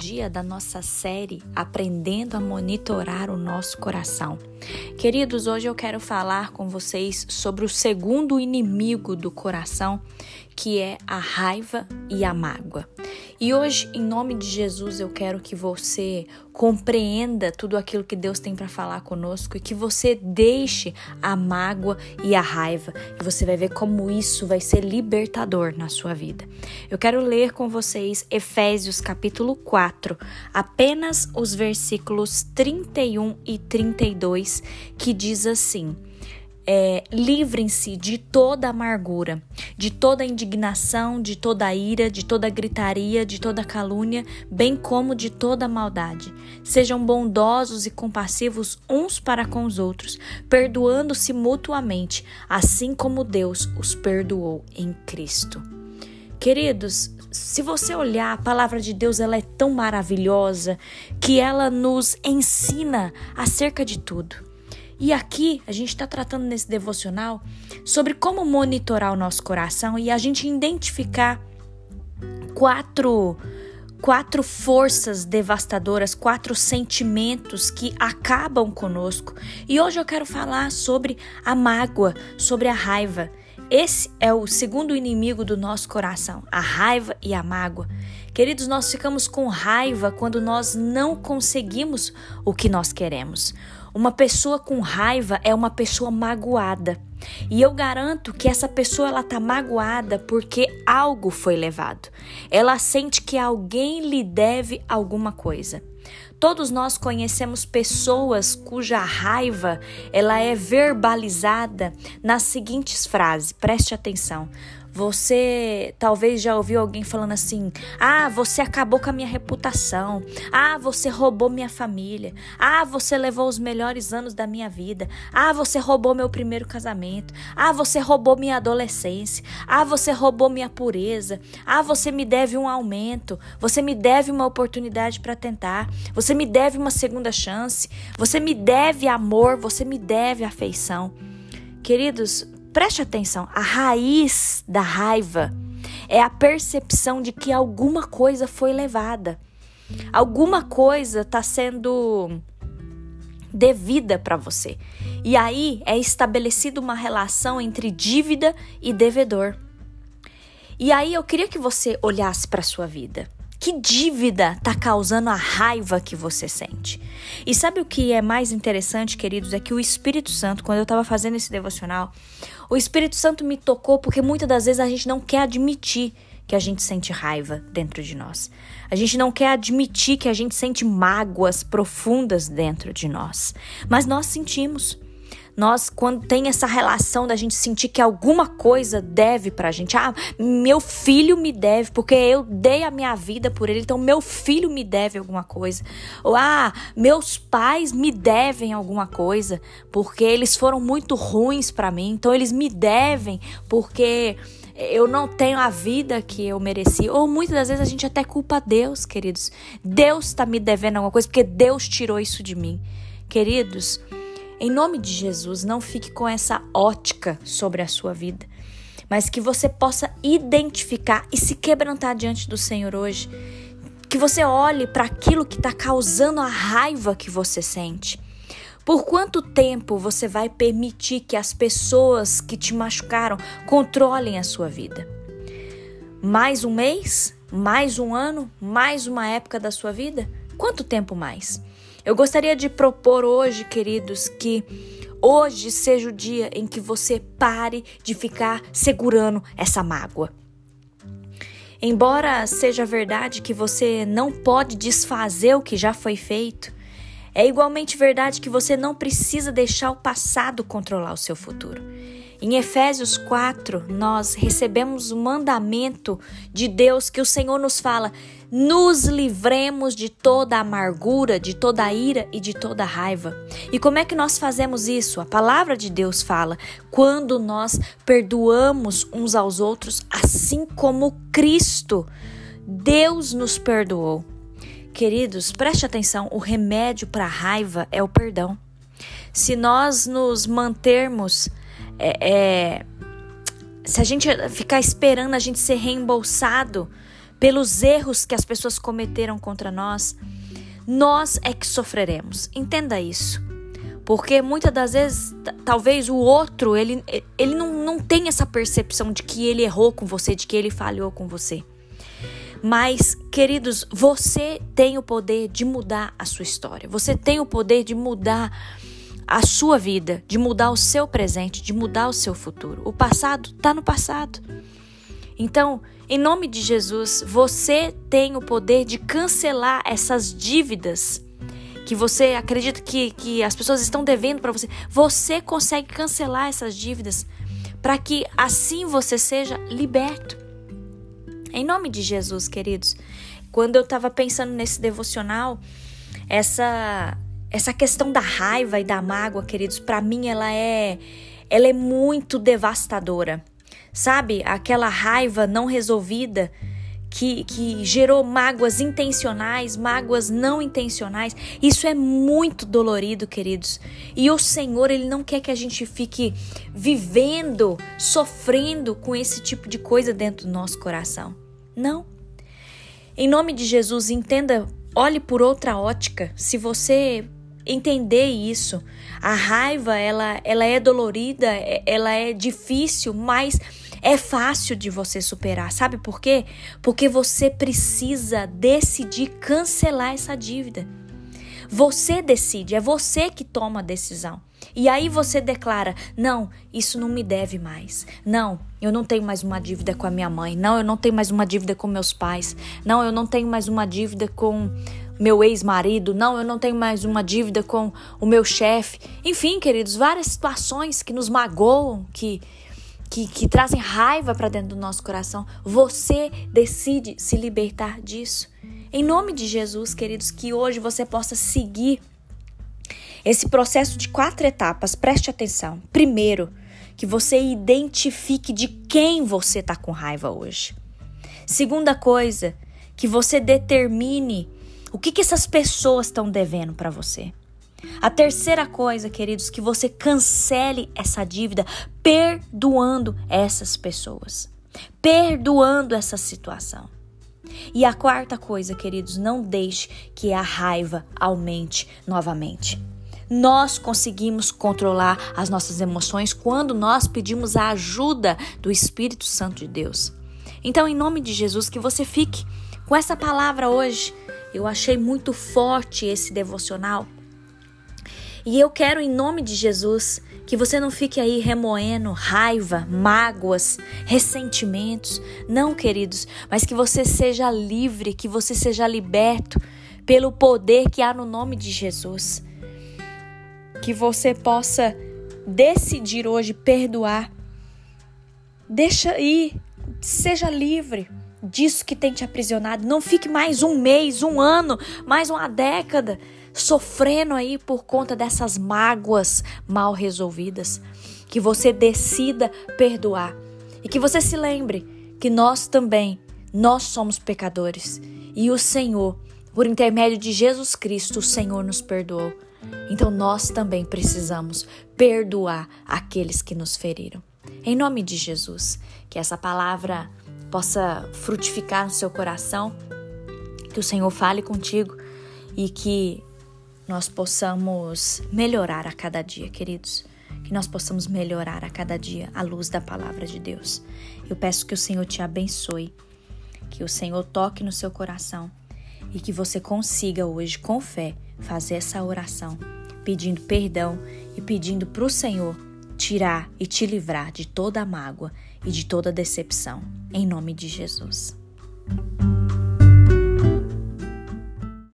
dia da nossa série Aprendendo a Monitorar o Nosso Coração. Queridos, hoje eu quero falar com vocês sobre o segundo inimigo do coração, que é a raiva e a mágoa. E hoje, em nome de Jesus, eu quero que você compreenda tudo aquilo que Deus tem para falar conosco e que você deixe a mágoa e a raiva. E você vai ver como isso vai ser libertador na sua vida. Eu quero ler com vocês Efésios capítulo 4, apenas os versículos 31 e 32, que diz assim: é, livrem-se de toda amargura, de toda indignação, de toda ira, de toda gritaria, de toda calúnia, bem como de toda maldade. Sejam bondosos e compassivos uns para com os outros, perdoando-se mutuamente, assim como Deus os perdoou em Cristo. Queridos, se você olhar, a palavra de Deus ela é tão maravilhosa que ela nos ensina acerca de tudo. E aqui a gente está tratando nesse devocional sobre como monitorar o nosso coração e a gente identificar quatro quatro forças devastadoras, quatro sentimentos que acabam conosco. E hoje eu quero falar sobre a mágoa, sobre a raiva. Esse é o segundo inimigo do nosso coração, a raiva e a mágoa. Queridos, nós ficamos com raiva quando nós não conseguimos o que nós queremos. Uma pessoa com raiva é uma pessoa magoada. E eu garanto que essa pessoa ela tá magoada porque algo foi levado. Ela sente que alguém lhe deve alguma coisa. Todos nós conhecemos pessoas cuja raiva ela é verbalizada nas seguintes frases. Preste atenção. Você talvez já ouviu alguém falando assim: "Ah, você acabou com a minha reputação. Ah, você roubou minha família. Ah, você levou os melhores anos da minha vida. Ah, você roubou meu primeiro casamento. Ah, você roubou minha adolescência. Ah, você roubou minha pureza. Ah, você me deve um aumento. Você me deve uma oportunidade para tentar. Você me deve uma segunda chance. Você me deve amor, você me deve afeição." Queridos, Preste atenção, a raiz da raiva é a percepção de que alguma coisa foi levada. Alguma coisa está sendo devida para você. E aí é estabelecida uma relação entre dívida e devedor. E aí eu queria que você olhasse para sua vida. Que dívida está causando a raiva que você sente? E sabe o que é mais interessante, queridos? É que o Espírito Santo, quando eu estava fazendo esse devocional, o Espírito Santo me tocou porque muitas das vezes a gente não quer admitir que a gente sente raiva dentro de nós. A gente não quer admitir que a gente sente mágoas profundas dentro de nós. Mas nós sentimos. Nós, quando tem essa relação da gente sentir que alguma coisa deve pra gente, ah, meu filho me deve, porque eu dei a minha vida por ele, então meu filho me deve alguma coisa. Ou, ah, meus pais me devem alguma coisa, porque eles foram muito ruins para mim, então eles me devem, porque eu não tenho a vida que eu mereci. Ou muitas das vezes a gente até culpa Deus, queridos. Deus está me devendo alguma coisa porque Deus tirou isso de mim. Queridos, em nome de Jesus, não fique com essa ótica sobre a sua vida, mas que você possa identificar e se quebrantar diante do Senhor hoje. Que você olhe para aquilo que está causando a raiva que você sente. Por quanto tempo você vai permitir que as pessoas que te machucaram controlem a sua vida? Mais um mês? Mais um ano? Mais uma época da sua vida? Quanto tempo mais? Eu gostaria de propor hoje, queridos, que hoje seja o dia em que você pare de ficar segurando essa mágoa. Embora seja verdade que você não pode desfazer o que já foi feito, é igualmente verdade que você não precisa deixar o passado controlar o seu futuro. Em Efésios 4, nós recebemos o mandamento de Deus que o Senhor nos fala: nos livremos de toda amargura, de toda ira e de toda raiva. E como é que nós fazemos isso? A palavra de Deus fala: quando nós perdoamos uns aos outros, assim como Cristo, Deus nos perdoou. Queridos, preste atenção: o remédio para a raiva é o perdão. Se nós nos mantermos é, é, se a gente ficar esperando a gente ser reembolsado pelos erros que as pessoas cometeram contra nós, nós é que sofreremos. Entenda isso. Porque muitas das vezes, talvez o outro, ele, ele não, não tem essa percepção de que ele errou com você, de que ele falhou com você. Mas, queridos, você tem o poder de mudar a sua história. Você tem o poder de mudar a sua vida, de mudar o seu presente, de mudar o seu futuro. O passado está no passado. Então, em nome de Jesus, você tem o poder de cancelar essas dívidas que você acredita que, que as pessoas estão devendo para você. Você consegue cancelar essas dívidas para que assim você seja liberto. Em nome de Jesus, queridos. Quando eu estava pensando nesse devocional, essa essa questão da raiva e da mágoa, queridos, para mim ela é ela é muito devastadora. Sabe? Aquela raiva não resolvida que, que gerou mágoas intencionais, mágoas não intencionais. Isso é muito dolorido, queridos. E o Senhor, Ele não quer que a gente fique vivendo, sofrendo com esse tipo de coisa dentro do nosso coração. Não. Em nome de Jesus, entenda, olhe por outra ótica. Se você entender isso. A raiva, ela, ela é dolorida, é, ela é difícil, mas é fácil de você superar. Sabe por quê? Porque você precisa decidir cancelar essa dívida. Você decide, é você que toma a decisão. E aí você declara: não, isso não me deve mais. Não, eu não tenho mais uma dívida com a minha mãe. Não, eu não tenho mais uma dívida com meus pais. Não, eu não tenho mais uma dívida com meu ex-marido, não, eu não tenho mais uma dívida com o meu chefe. Enfim, queridos, várias situações que nos magoam, que, que, que trazem raiva para dentro do nosso coração. Você decide se libertar disso. Em nome de Jesus, queridos, que hoje você possa seguir esse processo de quatro etapas. Preste atenção. Primeiro, que você identifique de quem você está com raiva hoje. Segunda coisa, que você determine o que, que essas pessoas estão devendo para você? A terceira coisa, queridos, que você cancele essa dívida perdoando essas pessoas, perdoando essa situação. E a quarta coisa, queridos, não deixe que a raiva aumente novamente. Nós conseguimos controlar as nossas emoções quando nós pedimos a ajuda do Espírito Santo de Deus. Então, em nome de Jesus, que você fique com essa palavra hoje eu achei muito forte esse devocional. E eu quero, em nome de Jesus, que você não fique aí remoendo raiva, mágoas, ressentimentos. Não, queridos, mas que você seja livre, que você seja liberto pelo poder que há no nome de Jesus. Que você possa decidir hoje perdoar. Deixa ir, seja livre disso que tem te aprisionado. Não fique mais um mês, um ano, mais uma década sofrendo aí por conta dessas mágoas mal resolvidas. Que você decida perdoar e que você se lembre que nós também, nós somos pecadores e o Senhor, por intermédio de Jesus Cristo, o Senhor nos perdoou. Então nós também precisamos perdoar aqueles que nos feriram. Em nome de Jesus, que essa palavra possa frutificar no seu coração, que o Senhor fale contigo e que nós possamos melhorar a cada dia, queridos. Que nós possamos melhorar a cada dia à luz da palavra de Deus. Eu peço que o Senhor te abençoe, que o Senhor toque no seu coração e que você consiga hoje, com fé, fazer essa oração, pedindo perdão e pedindo para o Senhor tirar e te livrar de toda a mágoa e de toda decepção. Em nome de Jesus.